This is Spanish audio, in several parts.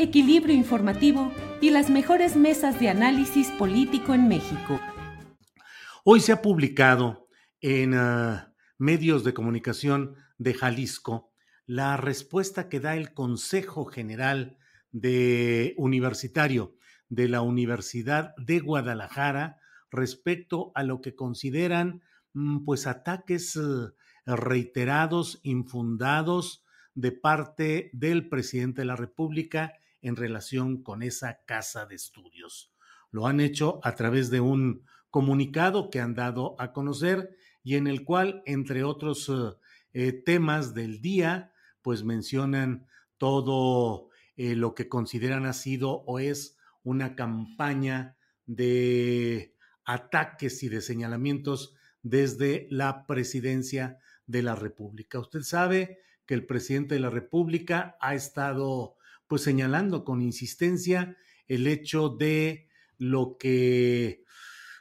equilibrio informativo y las mejores mesas de análisis político en México. Hoy se ha publicado en uh, medios de comunicación de Jalisco la respuesta que da el Consejo General de Universitario de la Universidad de Guadalajara respecto a lo que consideran pues ataques uh, reiterados, infundados de parte del presidente de la República en relación con esa casa de estudios. Lo han hecho a través de un comunicado que han dado a conocer y en el cual, entre otros uh, eh, temas del día, pues mencionan todo eh, lo que consideran ha sido o es una campaña de ataques y de señalamientos desde la presidencia de la República. Usted sabe que el presidente de la República ha estado pues señalando con insistencia el hecho de lo que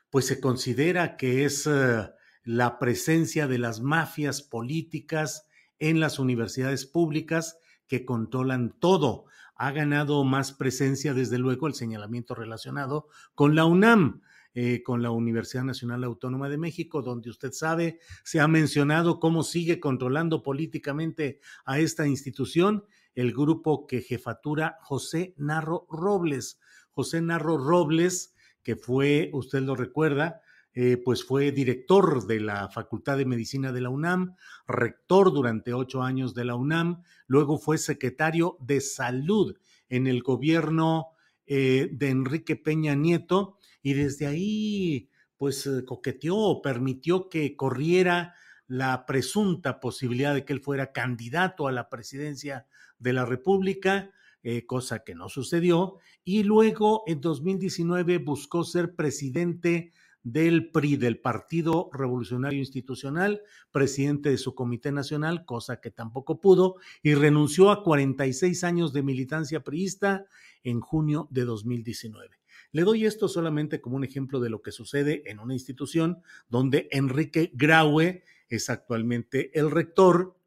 pues se considera que es uh, la presencia de las mafias políticas en las universidades públicas que controlan todo. Ha ganado más presencia, desde luego, el señalamiento relacionado con la UNAM. Eh, con la Universidad Nacional Autónoma de México, donde usted sabe, se ha mencionado cómo sigue controlando políticamente a esta institución el grupo que jefatura José Narro Robles. José Narro Robles, que fue, usted lo recuerda, eh, pues fue director de la Facultad de Medicina de la UNAM, rector durante ocho años de la UNAM, luego fue secretario de Salud en el gobierno eh, de Enrique Peña Nieto y desde ahí pues eh, coqueteó o permitió que corriera la presunta posibilidad de que él fuera candidato a la presidencia de la República, eh, cosa que no sucedió, y luego en 2019 buscó ser presidente del PRI, del Partido Revolucionario Institucional, presidente de su Comité Nacional, cosa que tampoco pudo, y renunció a 46 años de militancia priista en junio de 2019. Le doy esto solamente como un ejemplo de lo que sucede en una institución donde Enrique Graue es actualmente el rector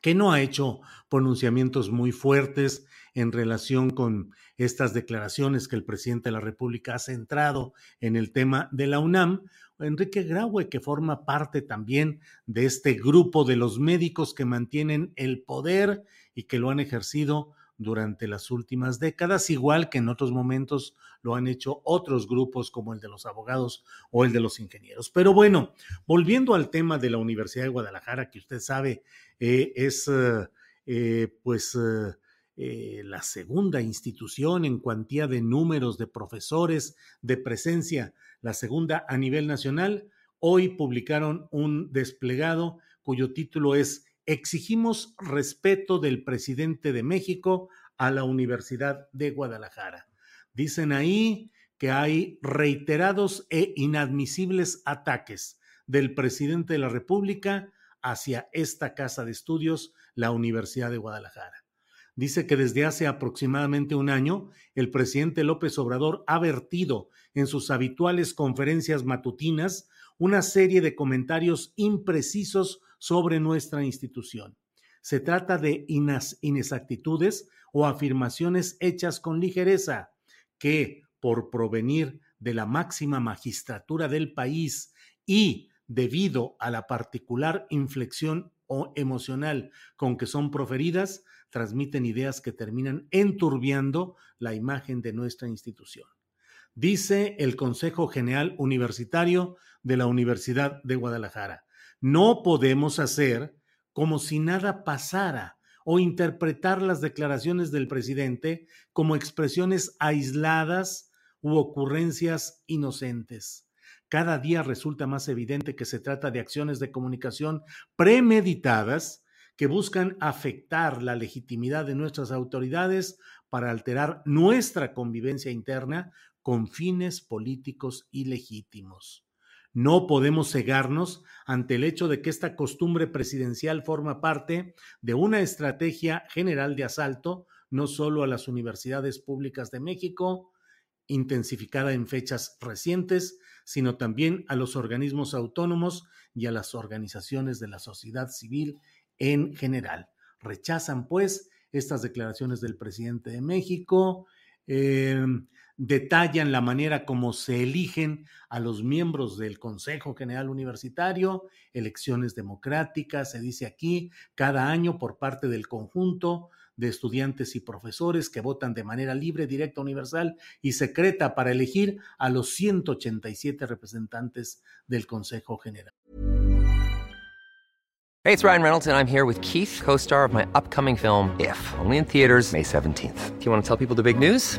que no ha hecho pronunciamientos muy fuertes en relación con estas declaraciones que el presidente de la República ha centrado en el tema de la UNAM. Enrique Graue, que forma parte también de este grupo de los médicos que mantienen el poder y que lo han ejercido durante las últimas décadas, igual que en otros momentos lo han hecho otros grupos como el de los abogados o el de los ingenieros. Pero bueno, volviendo al tema de la Universidad de Guadalajara, que usted sabe eh, es eh, eh, pues la segunda institución en cuantía de números de profesores, de presencia, la segunda a nivel nacional, hoy publicaron un desplegado cuyo título es Exigimos respeto del presidente de México a la Universidad de Guadalajara. Dicen ahí que hay reiterados e inadmisibles ataques del presidente de la República hacia esta casa de estudios, la Universidad de Guadalajara. Dice que desde hace aproximadamente un año, el presidente López Obrador ha vertido en sus habituales conferencias matutinas una serie de comentarios imprecisos sobre nuestra institución. se trata de inexactitudes o afirmaciones hechas con ligereza que, por provenir de la máxima magistratura del país y debido a la particular inflexión o emocional con que son proferidas, transmiten ideas que terminan enturbiando la imagen de nuestra institución. Dice el Consejo General Universitario de la Universidad de Guadalajara, no podemos hacer como si nada pasara o interpretar las declaraciones del presidente como expresiones aisladas u ocurrencias inocentes. Cada día resulta más evidente que se trata de acciones de comunicación premeditadas que buscan afectar la legitimidad de nuestras autoridades para alterar nuestra convivencia interna con fines políticos ilegítimos. No podemos cegarnos ante el hecho de que esta costumbre presidencial forma parte de una estrategia general de asalto no solo a las universidades públicas de México, intensificada en fechas recientes, sino también a los organismos autónomos y a las organizaciones de la sociedad civil en general. Rechazan, pues, estas declaraciones del presidente de México, eh, detallan la manera como se eligen a los miembros del Consejo General Universitario, elecciones democráticas, se dice aquí, cada año por parte del conjunto de estudiantes y profesores que votan de manera libre, directa, universal y secreta para elegir a los 187 representantes del Consejo General. Hey, it's Ryan Reynolds and I'm here with Keith, co-star of my upcoming film If, only in theaters May 17th. Do you want to tell people the big news?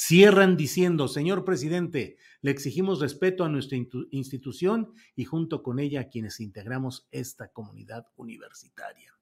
Cierran diciendo, señor presidente, le exigimos respeto a nuestra institución y junto con ella a quienes integramos esta comunidad universitaria.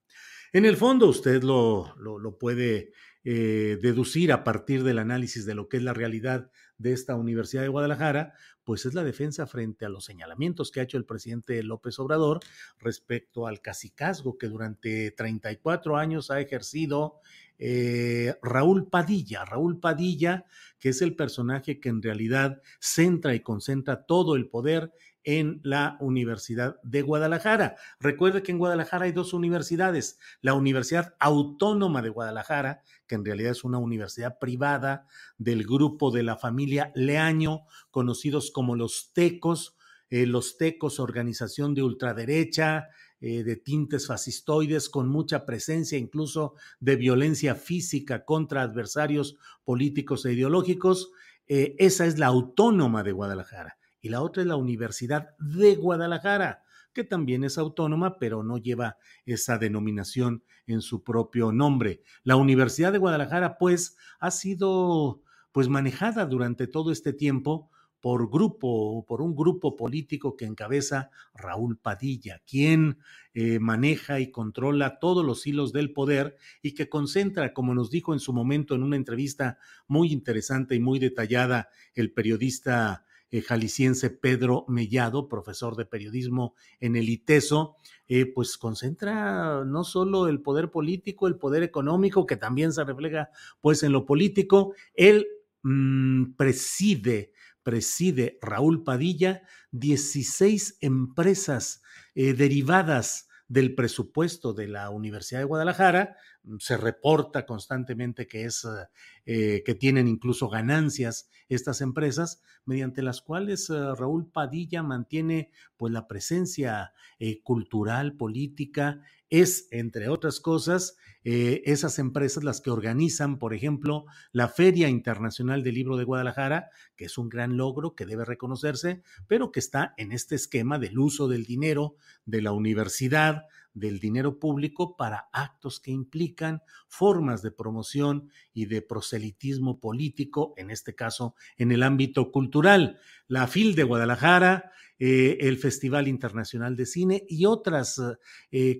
En el fondo, usted lo, puede eh, deducir a partir del análisis de lo que es la realidad de esta Universidad de Guadalajara, pues es la defensa frente a los señalamientos que ha hecho el presidente López Obrador respecto al cacicazgo que durante 34 años ha ejercido eh, Raúl Padilla. Raúl Padilla, que es el personaje que en realidad centra y concentra todo el poder en la Universidad de Guadalajara. Recuerde que en Guadalajara hay dos universidades, la Universidad Autónoma de Guadalajara, que en realidad es una universidad privada del grupo de la familia Leaño, conocidos como los Tecos, eh, los Tecos, organización de ultraderecha, eh, de tintes fascistoides, con mucha presencia incluso de violencia física contra adversarios políticos e ideológicos. Eh, esa es la autónoma de Guadalajara. Y la otra es la Universidad de Guadalajara, que también es autónoma, pero no lleva esa denominación en su propio nombre. La Universidad de Guadalajara, pues, ha sido pues manejada durante todo este tiempo por grupo, por un grupo político que encabeza Raúl Padilla, quien eh, maneja y controla todos los hilos del poder y que concentra, como nos dijo en su momento en una entrevista muy interesante y muy detallada el periodista eh, jalisciense Pedro Mellado, profesor de periodismo en el ITESO, eh, pues concentra no solo el poder político, el poder económico, que también se refleja pues en lo político, él mm, preside preside Raúl Padilla 16 empresas eh, derivadas del presupuesto de la Universidad de Guadalajara, se reporta constantemente que es eh, que tienen incluso ganancias estas empresas mediante las cuales eh, Raúl Padilla mantiene pues la presencia eh, cultural política es entre otras cosas esas empresas las que organizan por ejemplo la Feria Internacional del Libro de Guadalajara que es un gran logro que debe reconocerse pero que está en este esquema del uso del dinero de la universidad del dinero público para actos que implican formas de promoción y de proselitismo político, en este caso en el ámbito cultural. La FIL de Guadalajara, eh, el Festival Internacional de Cine y otras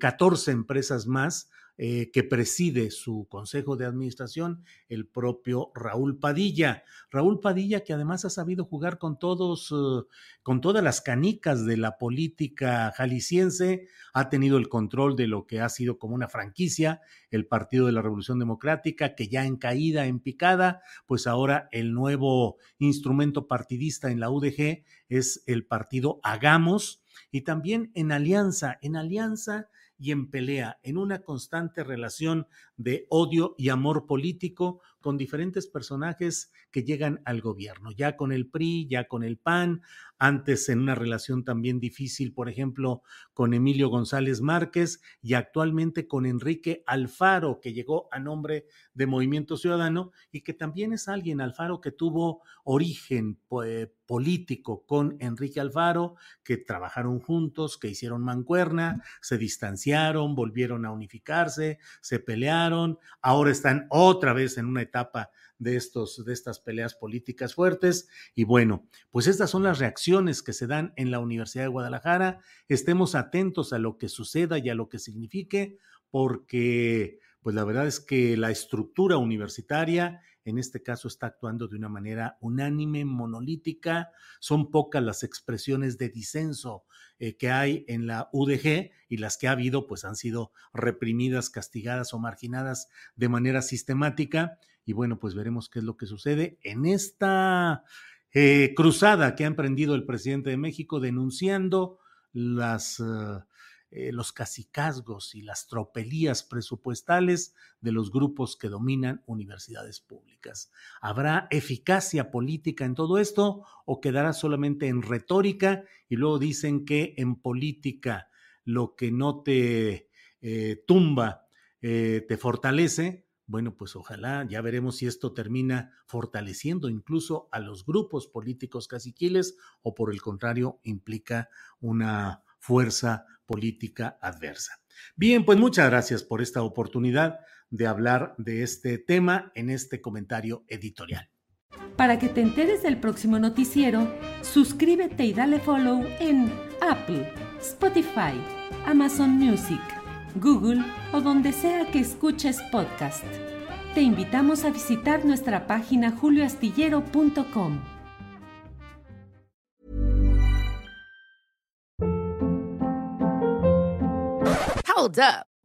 14 eh, empresas más eh, que preside su consejo de administración, el propio Raúl Padilla. Raúl Padilla, que además ha sabido jugar con todos, eh, con todas las canicas de la política jalisciense, ha tenido el control de lo que ha sido como una franquicia, el Partido de la Revolución Democrática, que ya en caída, en picada, pues ahora el nuevo instrumento partidista en la UDG es el partido Hagamos, y también en alianza, en alianza y en pelea, en una constante relación de odio y amor político con diferentes personajes que llegan al gobierno, ya con el PRI, ya con el PAN, antes en una relación también difícil, por ejemplo, con Emilio González Márquez y actualmente con Enrique Alfaro, que llegó a nombre de Movimiento Ciudadano y que también es alguien, Alfaro, que tuvo origen político con Enrique Alfaro, que trabajaron juntos, que hicieron mancuerna, se distanciaron, volvieron a unificarse, se pelearon, ahora están otra vez en una etapa de, estas peleas políticas fuertes. Y bueno, pues estas son las reacciones que se dan en la Universidad de Guadalajara. Estemos atentos a lo que suceda y a lo que signifique, porque pues la verdad es que la estructura universitaria en este caso está actuando de una manera unánime, monolítica. Son pocas las expresiones de disenso eh, que hay en la UDG y las que ha habido pues han sido reprimidas, castigadas o marginadas de manera sistemática. Y bueno, pues veremos qué es lo que sucede en esta eh, cruzada que ha emprendido el presidente de México denunciando las... Eh, eh, los cacicazgos y las tropelías presupuestales de los grupos que dominan universidades públicas. ¿Habrá eficacia política en todo esto o quedará solamente en retórica y luego dicen que en política lo que no te tumba te fortalece? Bueno, pues ojalá, ya veremos si esto termina fortaleciendo incluso a los grupos políticos caciquiles o por el contrario implica una fuerza política adversa. Bien, pues muchas gracias por esta oportunidad de hablar de este tema en este comentario editorial. Para que te enteres del próximo noticiero, suscríbete y dale follow en Apple, Spotify, Amazon Music, Google o donde sea que escuches podcast. Te invitamos a visitar nuestra página julioastillero.com. Hold up.